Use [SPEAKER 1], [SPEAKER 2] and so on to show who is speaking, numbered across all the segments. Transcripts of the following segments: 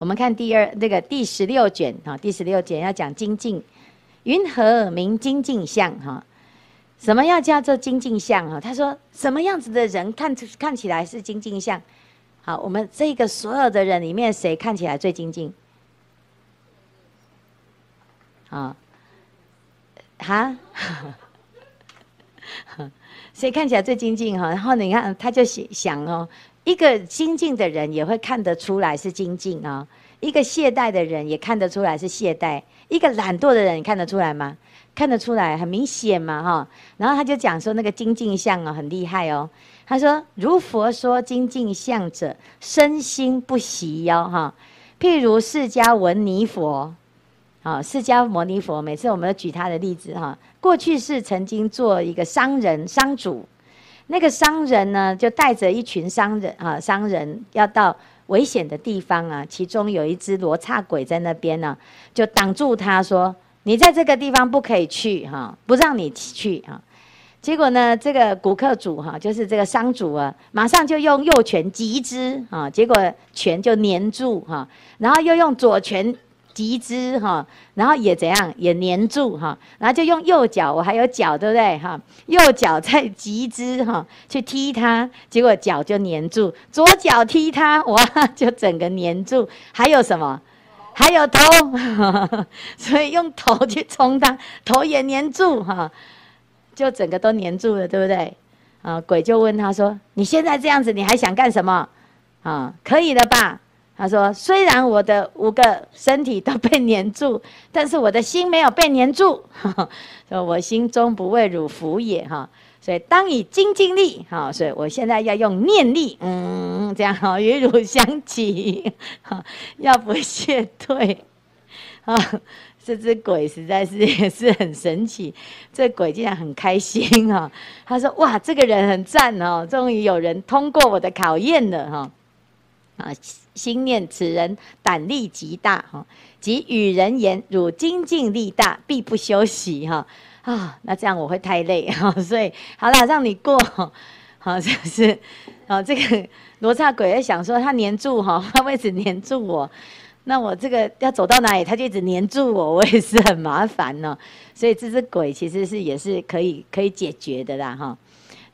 [SPEAKER 1] 我们看第二那个第十六卷哈，第十六卷要讲精进，云何名精进相哈？什么要叫做精进相哈？他说什么样子的人看看起来是精进相？好，我们这个所有的人里面，谁看起来最精进？啊，哈，谁看起来最精进哈？然后你看，他就想想哦，一个精进的人也会看得出来是精进啊，一个懈怠的人也看得出来是懈怠，一个懒惰的人你看得出来吗？看得出来，很明显嘛哈。然后他就讲说那个精进相哦，很厉害哦。他说：“如佛说精进相者，身心不习哟哈。譬如释迦牟尼佛，啊，释迦牟尼佛，每次我们都举他的例子哈。过去是曾经做一个商人商主，那个商人呢，就带着一群商人啊，商人要到危险的地方啊，其中有一只罗刹鬼在那边呢，就挡住他说：你在这个地方不可以去哈，不让你去哈。”结果呢，这个古客主哈，就是这个商主啊，马上就用右拳击之哈，结果拳就黏住哈，然后又用左拳集资哈，然后也怎样也黏住哈，然后就用右脚，我还有脚对不对哈？右脚再集资哈，去踢他，结果脚就黏住，左脚踢他，哇，就整个黏住，还有什么？还有头，所以用头去冲他，头也黏住哈。就整个都黏住了，对不对？啊，鬼就问他说：“你现在这样子，你还想干什么？啊，可以了吧？”他说：“虽然我的五个身体都被黏住，但是我的心没有被黏住。说我心中不为汝服也哈，所以当以精进力哈，所以我现在要用念力，嗯，这样哈，与汝相齐，哈，要不谢退，啊。”这只鬼实在是也是很神奇，这鬼竟然很开心哈。他说：“哇，这个人很赞哦，终于有人通过我的考验了哈。”啊，心念此人胆力极大哈，即与人言：“汝精进力大，必不休息哈。”啊，那这样我会太累哈，所以好了，让你过。好，就是啊，这个罗刹鬼在想说，他黏住哈，他为什么黏住我？那我这个要走到哪里，他就一直黏住我，我也是很麻烦呢。所以这只鬼其实是也是可以可以解决的啦，哈，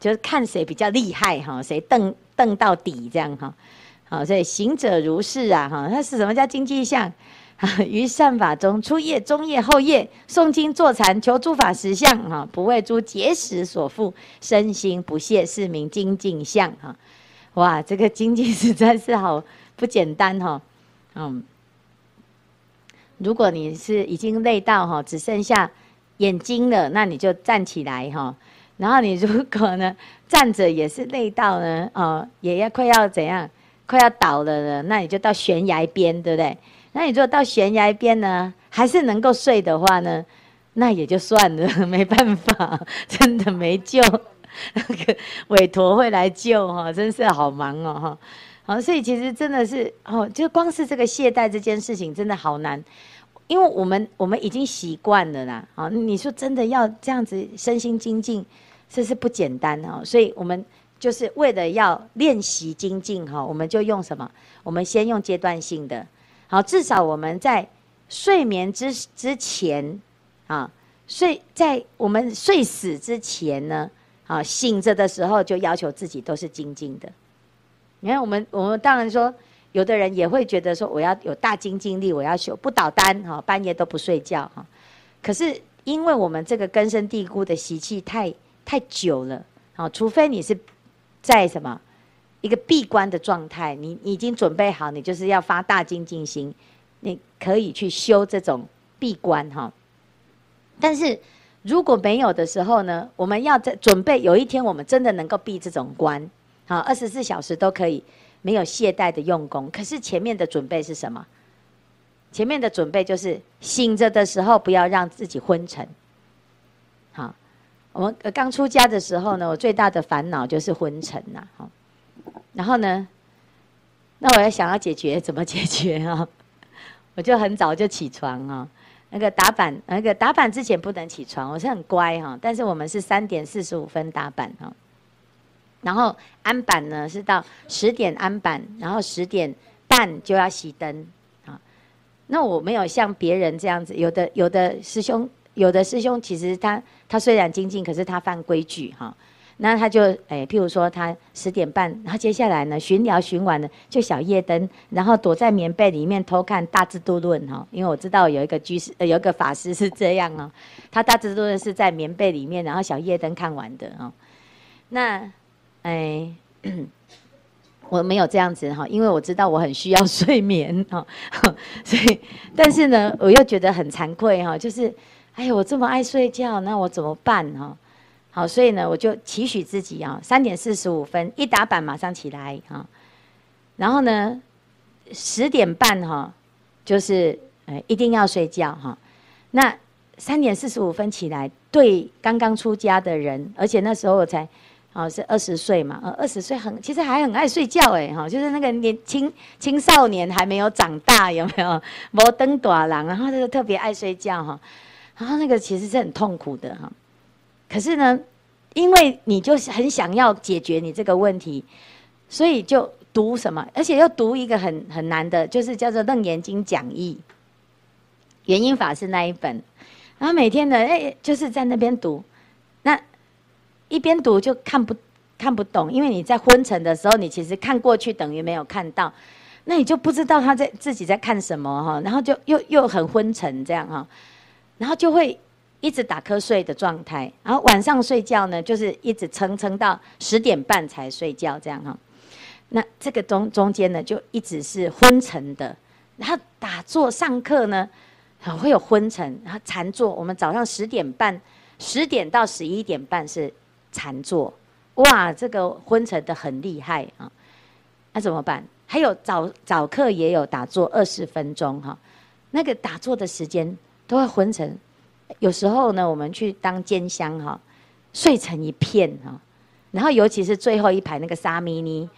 [SPEAKER 1] 就是看谁比较厉害哈，谁瞪瞪到底这样哈。好，所以行者如是啊，哈，他是什么叫精进相？于善法中，初夜、中夜、后夜，诵经坐禅，求诸法实相，哈，不为诸结使所缚，身心不懈，是名精进相，哈。哇，这个精进实在是好不简单哈，嗯。如果你是已经累到哈，只剩下眼睛了，那你就站起来哈。然后你如果呢站着也是累到呢，哦，也要快要怎样，快要倒了呢，那你就到悬崖边，对不对？那你如果到悬崖边呢，还是能够睡的话呢，那也就算了，没办法，真的没救。那个韦陀会来救哈，真是好忙哦哈。好，所以其实真的是哦，就光是这个懈怠这件事情真的好难，因为我们我们已经习惯了啦。啊，你说真的要这样子身心精进，这是不简单哦。所以我们就是为了要练习精进哈，我们就用什么？我们先用阶段性的，好，至少我们在睡眠之之前啊，睡在我们睡死之前呢，啊，醒着的时候就要求自己都是精进的。你看，我们我们当然说，有的人也会觉得说，我要有大精进力，我要修不倒单哈，半夜都不睡觉哈。可是，因为我们这个根深蒂固的习气太太久了，好，除非你是在什么一个闭关的状态，你已经准备好，你就是要发大精进心，你可以去修这种闭关哈。但是如果没有的时候呢，我们要在准备有一天我们真的能够闭这种关。好，二十四小时都可以没有懈怠的用功。可是前面的准备是什么？前面的准备就是醒着的时候不要让自己昏沉。好，我们刚出家的时候呢，我最大的烦恼就是昏沉呐。好，然后呢，那我要想要解决怎么解决啊？我就很早就起床啊，那个打板，那个打板之前不能起床，我是很乖哈，但是我们是三点四十五分打板哈。然后安板呢是到十点安板，然后十点半就要熄灯啊，那我没有像别人这样子，有的有的师兄，有的师兄其实他他虽然精进，可是他犯规矩哈。那他就哎，譬如说他十点半，然后接下来呢，巡寮巡完了就小夜灯，然后躲在棉被里面偷看《大智度论》哈。因为我知道有一个居士，呃，有一个法师是这样哦，他《大智度论》是在棉被里面，然后小夜灯看完的哦。那哎。我没有这样子哈，因为我知道我很需要睡眠哈，所以，但是呢，我又觉得很惭愧哈，就是，哎呀，我这么爱睡觉，那我怎么办哈？好，所以呢，我就期许自己啊，三点四十五分一打板马上起来哈，然后呢，十点半哈，就是哎一定要睡觉哈。那三点四十五分起来，对刚刚出家的人，而且那时候我才。哦，是二十岁嘛？呃，二十岁很，其实还很爱睡觉哎，哈，就是那个年轻青少年还没有长大，有没有？摩登短郎，然后就特别爱睡觉哈，然后那个其实是很痛苦的哈。可是呢，因为你就是很想要解决你这个问题，所以就读什么，而且又读一个很很难的，就是叫做《楞严经讲义》，圆音法师那一本，然后每天呢，哎，就是在那边读，那。一边读就看不看不懂，因为你在昏沉的时候，你其实看过去等于没有看到，那你就不知道他在自己在看什么哈，然后就又又很昏沉这样哈，然后就会一直打瞌睡的状态，然后晚上睡觉呢，就是一直撑撑到十点半才睡觉这样哈，那这个中中间呢就一直是昏沉的，然后打坐上课呢，会有昏沉，然后禅坐，我们早上十点半十点到十一点半是。禅坐，哇，这个昏沉的很厉害啊！那、怎么办？还有早早课也有打坐二十分钟哈，那个打坐的时间都会昏沉。有时候呢，我们去当煎香哈，睡成一片哈，然后尤其是最后一排那个沙弥尼，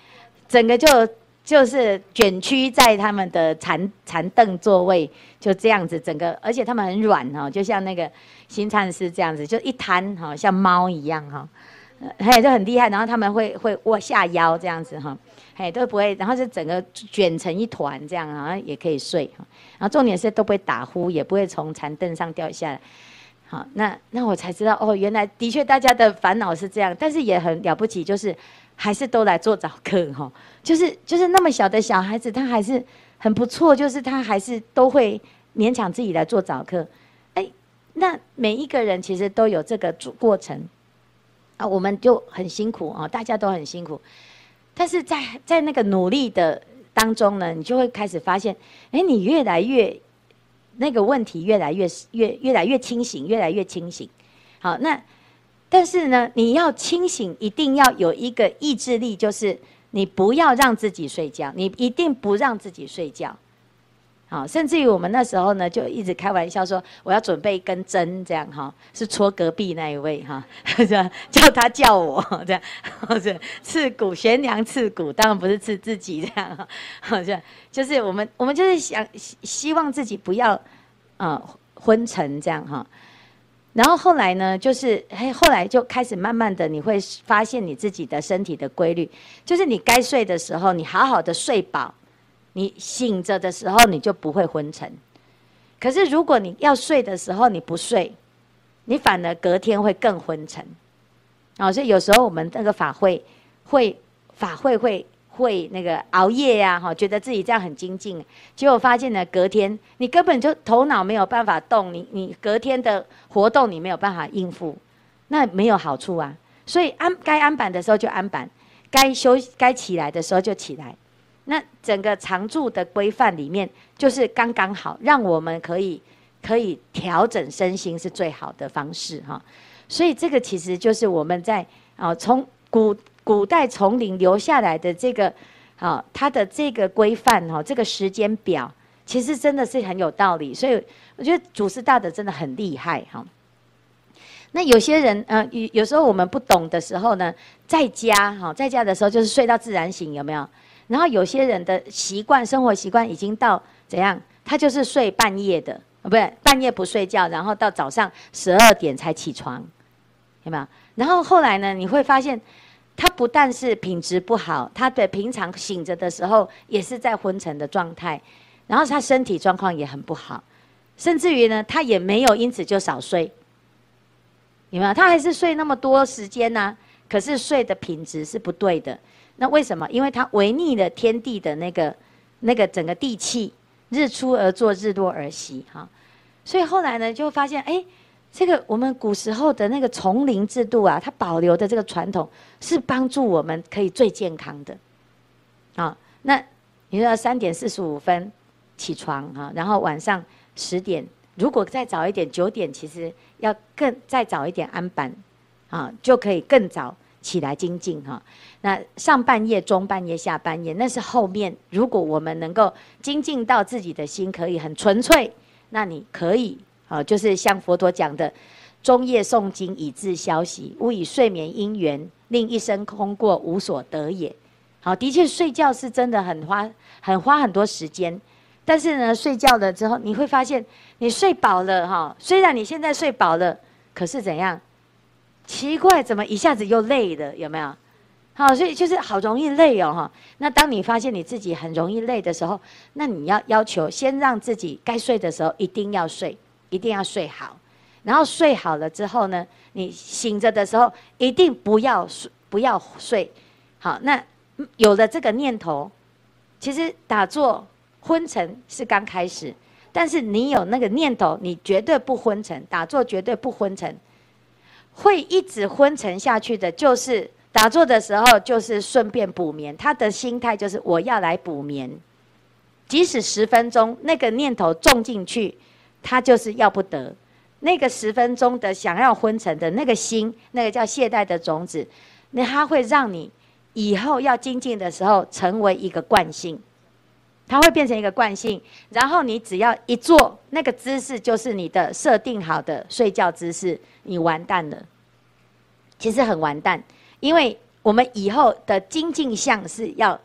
[SPEAKER 1] 整个就就是卷曲在他们的禅禅凳座位，就这样子，整个而且他们很软哈，就像那个新禅师这样子，就一摊哈，像猫一样哈。嘿，就很厉害，然后他们会会窝下腰这样子哈，嘿，都不会，然后就整个卷成一团这样，好像也可以睡哈。然后重点是都不会打呼，也不会从禅凳上掉下来。好，那那我才知道哦，原来的确大家的烦恼是这样，但是也很了不起，就是还是都来做早课哈。就是就是那么小的小孩子，他还是很不错，就是他还是都会勉强自己来做早课。哎，那每一个人其实都有这个过程。啊，我们就很辛苦啊，大家都很辛苦，但是在在那个努力的当中呢，你就会开始发现，哎，你越来越那个问题越来越越越来越清醒，越来越清醒。好，那但是呢，你要清醒，一定要有一个意志力，就是你不要让自己睡觉，你一定不让自己睡觉。好，甚至于我们那时候呢，就一直开玩笑说，我要准备一根针，这样哈，是戳隔壁那一位哈，叫他叫我这样，或者刺骨悬梁刺股，当然不是刺自己这样哈，好像就是我们我们就是想希望自己不要啊、呃、昏沉这样哈，然后后来呢，就是嘿后来就开始慢慢的你会发现你自己的身体的规律，就是你该睡的时候，你好好的睡饱。你醒着的时候，你就不会昏沉。可是如果你要睡的时候，你不睡，你反而隔天会更昏沉。哦，所以有时候我们那个法会，会法会会会那个熬夜呀，哈，觉得自己这样很精进，结果发现呢，隔天你根本就头脑没有办法动，你你隔天的活动你没有办法应付，那没有好处啊。所以安该安板的时候就安板，该休该起来的时候就起来。那整个常住的规范里面，就是刚刚好，让我们可以可以调整身心是最好的方式哈。所以这个其实就是我们在啊从古古代丛林留下来的这个啊它的这个规范哈，这个时间表其实真的是很有道理。所以我觉得祖师大德真的很厉害哈。那有些人呃有有时候我们不懂的时候呢，在家哈在家的时候就是睡到自然醒，有没有？然后有些人的习惯，生活习惯已经到怎样？他就是睡半夜的，不对，半夜不睡觉，然后到早上十二点才起床，有没有？然后后来呢，你会发现，他不但是品质不好，他的平常醒着的时候也是在昏沉的状态。然后他身体状况也很不好，甚至于呢，他也没有因此就少睡，有没有？他还是睡那么多时间呢、可是睡的品质是不对的。那为什么？因为它违逆了天地的那个那个整个地气，日出而作，日落而息，哈。所以后来呢，就发现，哎，这个我们古时候的那个丛林制度啊，它保留的这个传统，是帮助我们可以最健康的。啊，那你说三点四十五分起床哈，然后晚上十点，如果再早一点，九点其实要更再早一点安板，啊，就可以更早起来精进哈。那上半夜、中半夜、下半夜，那是后面。如果我们能够精进到自己的心可以很纯粹。那你可以啊，就是像佛陀讲的，中夜诵经以自消息，勿以睡眠因缘令一生空过无所得也。好，的确睡觉是真的很花很花很多时间，但是呢，睡觉了之后你会发现你睡饱了哈。虽然你现在睡饱了，可是怎样？奇怪，怎么一下子又累了？有没有？好，所以就是好容易累哦，哈。那当你发现你自己很容易累的时候，那你要要求先让自己该睡的时候一定要睡，一定要睡好。然后睡好了之后呢，你醒着的时候一定不要睡，不要睡。好，那有了这个念头，其实打坐昏沉是刚开始，但是你有那个念头，你绝对不昏沉，打坐绝对不昏沉。会一直昏沉下去的，就是。打坐的时候，就是顺便补眠。他的心态就是我要来补眠，即使十分钟那个念头种进去，他就是要不得。那个十分钟的想要昏沉的那个心，那个叫懈怠的种子，那它会让你以后要精进的时候成为一个惯性，它会变成一个惯性。然后你只要一坐，那个姿势就是你的设定好的睡觉姿势，你完蛋了。其实很完蛋。因为我们以后的精进相是要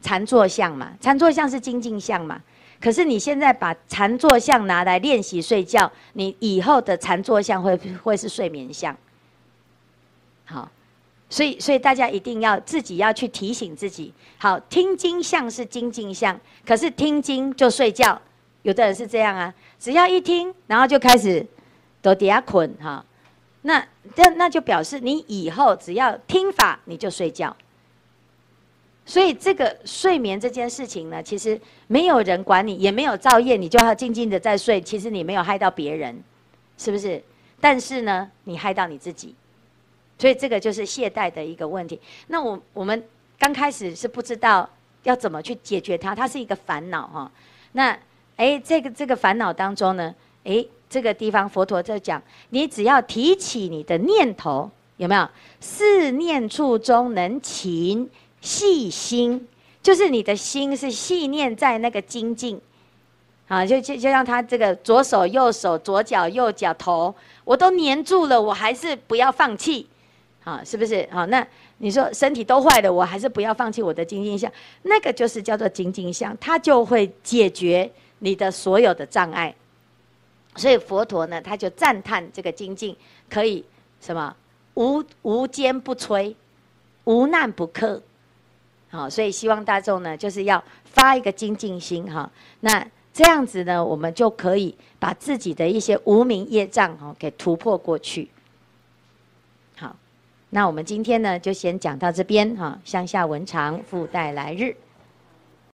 [SPEAKER 1] 禅坐相嘛，禅坐相是精进相嘛。可是你现在把禅坐相拿来练习睡觉，你以后的禅坐相会会是睡眠相。好，所以所以大家一定要自己要去提醒自己。好，听经像是精进相，可是听经就睡觉，有的人是这样啊，只要一听，然后就开始都底下捆哈。那那那就表示你以后只要听法你就睡觉，所以这个睡眠这件事情呢，其实没有人管你，也没有造业，你就要静静的在睡。其实你没有害到别人，是不是？但是呢，你害到你自己，所以这个就是懈怠的一个问题。那我我们刚开始是不知道要怎么去解决它，它是一个烦恼哈。那哎，这个这个烦恼当中呢，哎。这个地方佛陀在讲，你只要提起你的念头，有没有？四念处中能勤细心，就是你的心是细念在那个精进，啊，就就就像他这个左手右手左脚右脚头，我都黏住了，我还是不要放弃，啊，是不是？好，那你说身体都坏了，我还是不要放弃我的精进相，那个就是叫做精进相，它就会解决你的所有的障碍。所以佛陀呢，他就赞叹这个精进可以什么无无坚不摧，无难不克。好，所以希望大众呢，就是要发一个精进心哈。那这样子呢，我们就可以把自己的一些无明业障哈给突破过去。那我们今天呢，就先讲到这边哈。向下文长，复带来日。